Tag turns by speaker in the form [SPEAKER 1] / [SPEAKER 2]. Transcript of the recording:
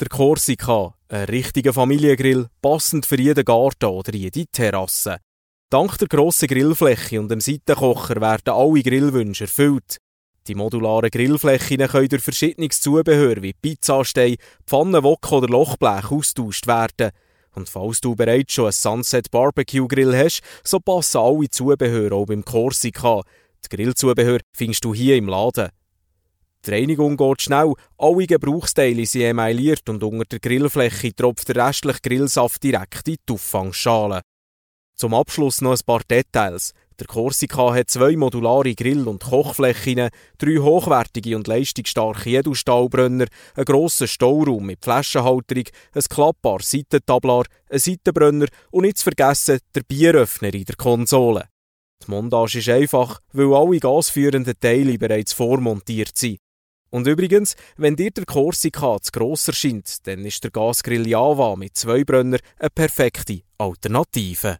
[SPEAKER 1] Der Corsica, ein richtiger Familiengrill, passend für jeden Garten oder jede Terrasse. Dank der grossen Grillfläche und dem Seitenkocher werden alle Grillwünsche erfüllt. Die modularen Grillflächen können durch verschiedenes Zubehör wie Pizzastein, Pfannenwok oder Lochblech austauscht werden. Und falls du bereits schon einen Sunset Barbecue Grill hast, so passen alle Zubehör auch beim Corsica. Die Grillzubehör findest du hier im Laden. Die Reinigung geht schnell, alle Gebrauchsteile sind emailliert und unter der Grillfläche tropft der restliche Grillsaft direkt in die Auffangschale. Zum Abschluss noch ein paar Details. Der Corsica hat zwei modulare Grill- und Kochflächen, drei hochwertige und leistungsstarke Edelstahlbrenner, einen grossen Stauraum mit Flaschenhalterung, ein klappbares Seitentablar, einen Seitenbrenner und nicht zu vergessen der Bieröffner in der Konsole. Die Montage ist einfach, weil alle gasführenden Teile bereits vormontiert sind. Und übrigens, wenn dir der Corsica zu gross erscheint, dann ist der Gasgrill Java mit zwei Brenner eine perfekte Alternative.